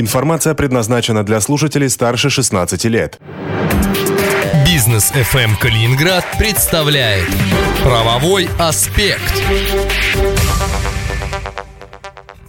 Информация предназначена для слушателей старше 16 лет. Бизнес FM Калининград представляет Правовой аспект.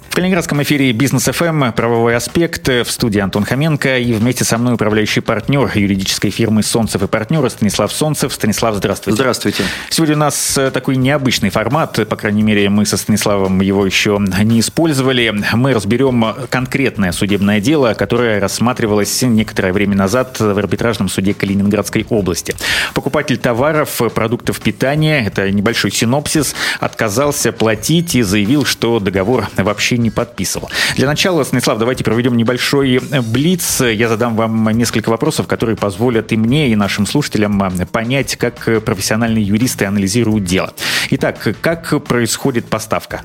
В Калининградском эфире «Бизнес ФМ» правовой аспект в студии Антон Хоменко и вместе со мной управляющий партнер юридической фирмы «Солнцев и партнеры» Станислав Солнцев. Станислав, здравствуйте. Здравствуйте. Сегодня у нас э, такой необычный формат, по крайней мере, мы со Станиславом его еще не использовали. Мы разберем конкретное судебное дело, которое рассматривалось некоторое время назад в арбитражном суде Калининградской области. Покупатель товаров, продуктов питания, это небольшой синопсис, отказался платить и заявил, что договор вообще не подписывал. Для начала, Станислав, давайте проведем небольшой э, блиц. Я задам вам несколько вопросов, которые позволят и мне, и нашим слушателям э, понять, как профессиональные юристы анализируют дело. Итак, как происходит поставка?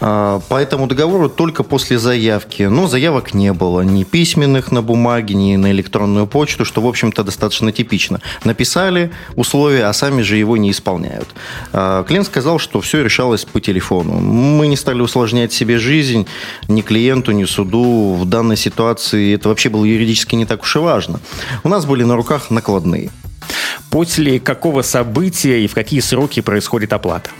А, по этому договору только после заявки. Но заявок не было ни письменных на бумаге, ни на электронную почту, что, в общем-то, достаточно типично. Написали условия, а сами же его не исполняют. А, клиент сказал, что все решалось по телефону. Мы не стали усложнять себе жизнь ни клиенту, ни суду. В данной ситуации это вообще было юридически не так уж и важно. У нас были на руках накладные. После какого события и в какие сроки происходит оплата?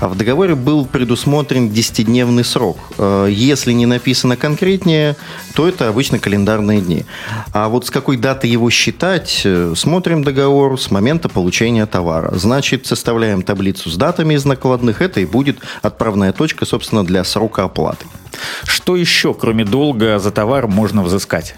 В договоре был предусмотрен 10-дневный срок. Э, если не написано конкретнее, то это обычно календарные дни. А вот с какой даты его считать, э, смотрим договор с момента получения товара. Значит, составляем таблицу с датами из накладных. Это и будет отправная точка, собственно, для срока оплаты. Что еще, кроме долга за товар, можно взыскать?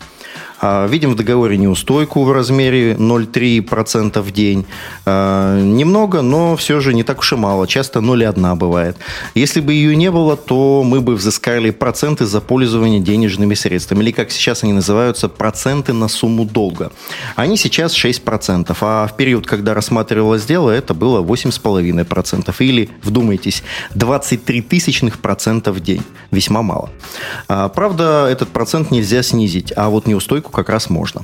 А, видим в договоре неустойку в размере 0,3% в день. А, немного, но все же не так уж и мало. Часто 0,1 бывает. Если бы ее не было, то мы бы взыскали проценты за пользование денежными средствами. Или, как сейчас они называются, проценты на сумму долга. Они сейчас 6%, а в период, когда рассматривалось дело, это было 8,5%. Или, вдумайтесь, 23 тысячных процента в день. Весьма мало. А, правда, этот процент нельзя снизить, а вот неустойку как раз можно.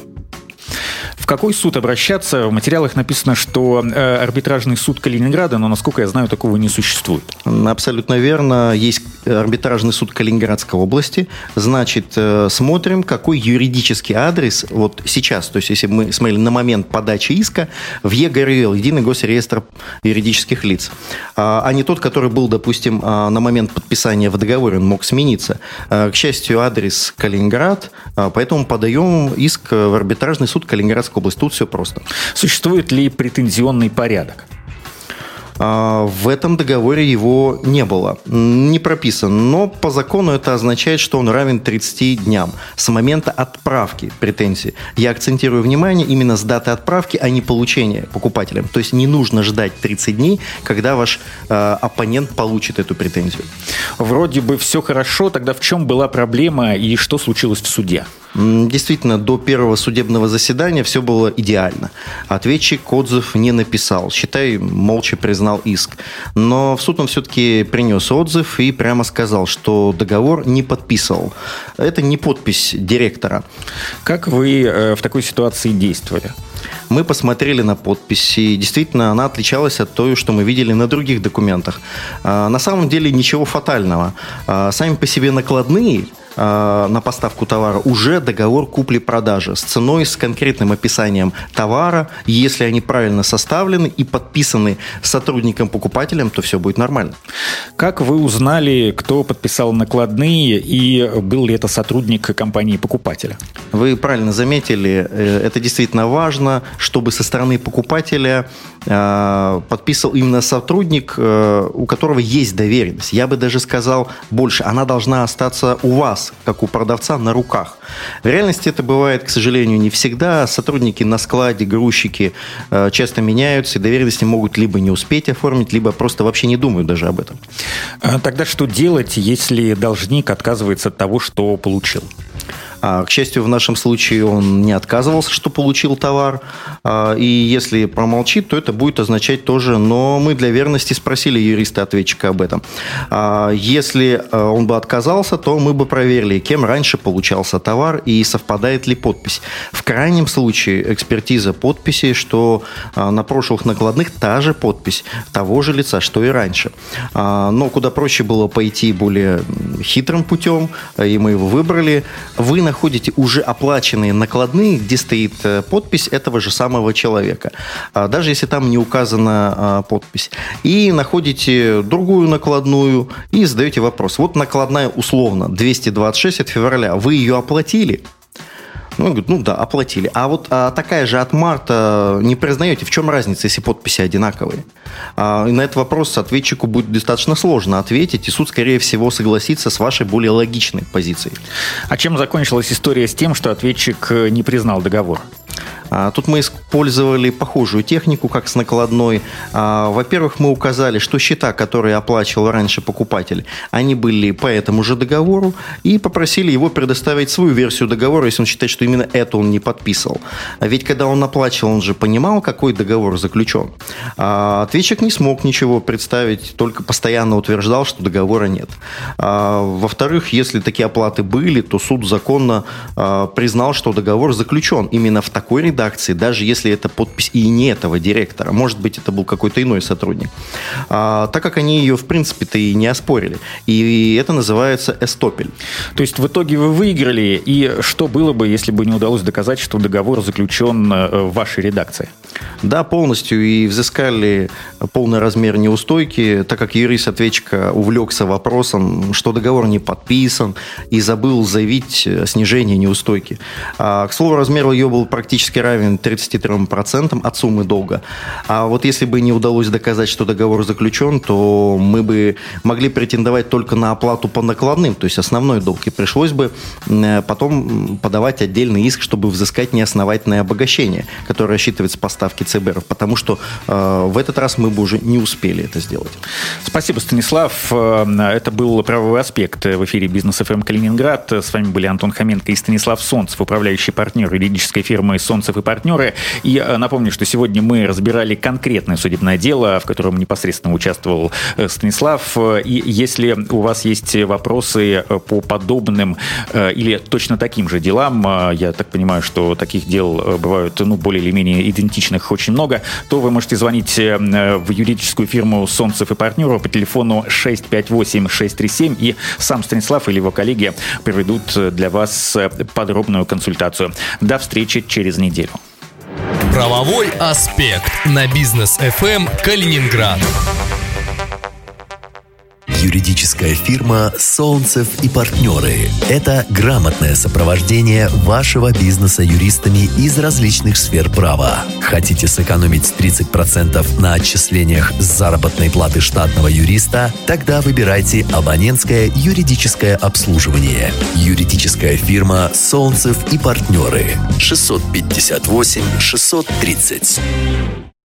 В какой суд обращаться? В материалах написано, что э, арбитражный суд Калининграда, но, насколько я знаю, такого не существует. Абсолютно верно. Есть арбитражный суд Калининградской области. Значит, э, смотрим, какой юридический адрес вот сейчас, то есть если мы смотрели на момент подачи иска в ЕГРЛ, Единый госреестр юридических лиц, а, а не тот, который был, допустим, а, на момент подписания в договоре, он мог смениться. А, к счастью, адрес Калининград, поэтому подаем иск в арбитражный суд Калининградской области. Тут все просто. Существует ли претензионный порядок? А, в этом договоре его не было, не прописан. Но по закону это означает, что он равен 30 дням с момента отправки претензии. Я акцентирую внимание именно с даты отправки, а не получения покупателем. То есть не нужно ждать 30 дней, когда ваш э, оппонент получит эту претензию. Вроде бы все хорошо, тогда в чем была проблема и что случилось в суде? Действительно, до первого судебного заседания все было идеально. Ответчик отзыв не написал. Считай, молча признал иск. Но в суд он все-таки принес отзыв и прямо сказал, что договор не подписывал. Это не подпись директора. Как вы э, в такой ситуации действовали? Мы посмотрели на подпись, и действительно она отличалась от той, что мы видели на других документах. А, на самом деле ничего фатального. А, сами по себе накладные – на поставку товара уже договор купли-продажи с ценой, с конкретным описанием товара. Если они правильно составлены и подписаны сотрудником-покупателем, то все будет нормально. Как вы узнали, кто подписал накладные и был ли это сотрудник компании-покупателя? Вы правильно заметили, э, это действительно важно, чтобы со стороны покупателя э, подписал именно сотрудник, у которого есть доверенность. Я бы даже сказал больше, она должна остаться у вас, как у продавца, на руках. В реальности это бывает, к сожалению, не всегда. Сотрудники на складе, грузчики э, часто меняются, и доверенности могут либо не успеть оформить, либо просто вообще не думают даже об этом. А тогда что делать, если должник отказывается от того, что получил? А, к счастью, в нашем случае он не отказывался, что получил товар. А, и если промолчит, то это будет означать тоже, но мы для верности спросили юриста-ответчика об этом. А, если он бы отказался, то мы бы проверили, кем раньше получался товар и совпадает ли подпись. В крайнем случае экспертиза подписи, что на прошлых накладных та же подпись того же лица, что и раньше. Но куда проще было пойти более хитрым путем, и мы его выбрали. Вы находите уже оплаченные накладные, где стоит э, подпись этого же самого человека, а, даже если там не указана а, подпись. И находите другую накладную и задаете вопрос. Вот накладная условно 226 от февраля. Вы ее оплатили? Ну, он говорит, ну да, оплатили. А вот а, такая же от марта не признаете, в чем разница, если подписи одинаковые? А, и на этот вопрос ответчику будет достаточно сложно ответить, и суд, скорее всего, согласится с вашей более логичной позицией. А чем закончилась история с тем, что ответчик э, не признал договор? А, тут мы использовали похожую технику, как с накладной. А, во-первых, мы указали, что счета, которые оплачивал раньше покупатель, они были по этому же договору, и попросили его предоставить свою версию договора, если он считает, что именно это он не подписывал. А ведь когда он оплачивал, он же понимал, какой договор заключен. А ответчик не смог ничего представить, только постоянно утверждал, что договора нет. Во-вторых, если такие оплаты были, то суд законно признал, что договор заключен именно в такой редакции, даже если это подпись и не этого директора. Может быть, это был какой-то иной сотрудник. А, так как они ее, в принципе-то, и не оспорили. И это называется эстопель. То есть, в итоге вы выиграли, и что было бы, если бы не удалось доказать, что договор заключен э, в вашей редакции? Да, полностью. И взыскали полный размер неустойки, так как юрист ответчика увлекся вопросом, что договор не подписан, и забыл заявить снижение неустойки. А, к слову, размер ее был практически равен 33% от суммы долга. А вот если бы не удалось доказать, что договор заключен, то мы бы могли претендовать только на оплату по накладным, то есть основной долг. И пришлось бы потом подавать отдельный иск, чтобы взыскать неосновательное обогащение, которое рассчитывается по ЦБР, потому что э, в этот раз мы бы уже не успели это сделать. Спасибо, Станислав. Э, это был правовой аспект в эфире «Бизнес ФМ Калининград». С вами были Антон Хоменко и Станислав Солнцев, управляющий партнер юридической фирмы «Солнцев и партнеры». И э, напомню, что сегодня мы разбирали конкретное судебное дело, в котором непосредственно участвовал э, Станислав. И если у вас есть вопросы по подобным или точно таким же делам, я так понимаю, что таких дел бывают ну, более или менее идентичных очень много, то вы можете звонить в юридическую фирму «Солнцев и партнеры» по телефону 658-637, и сам Станислав или его коллеги проведут для вас подробную консультацию. До встречи через неделю. Правовой аспект на бизнес FM Калининград. Юридическая фирма «Солнцев и партнеры» – это грамотное сопровождение вашего бизнеса юристами из различных сфер права. Хотите сэкономить 30% на отчислениях с заработной платы штатного юриста? Тогда выбирайте абонентское юридическое обслуживание. Юридическая фирма «Солнцев и партнеры» 658 630.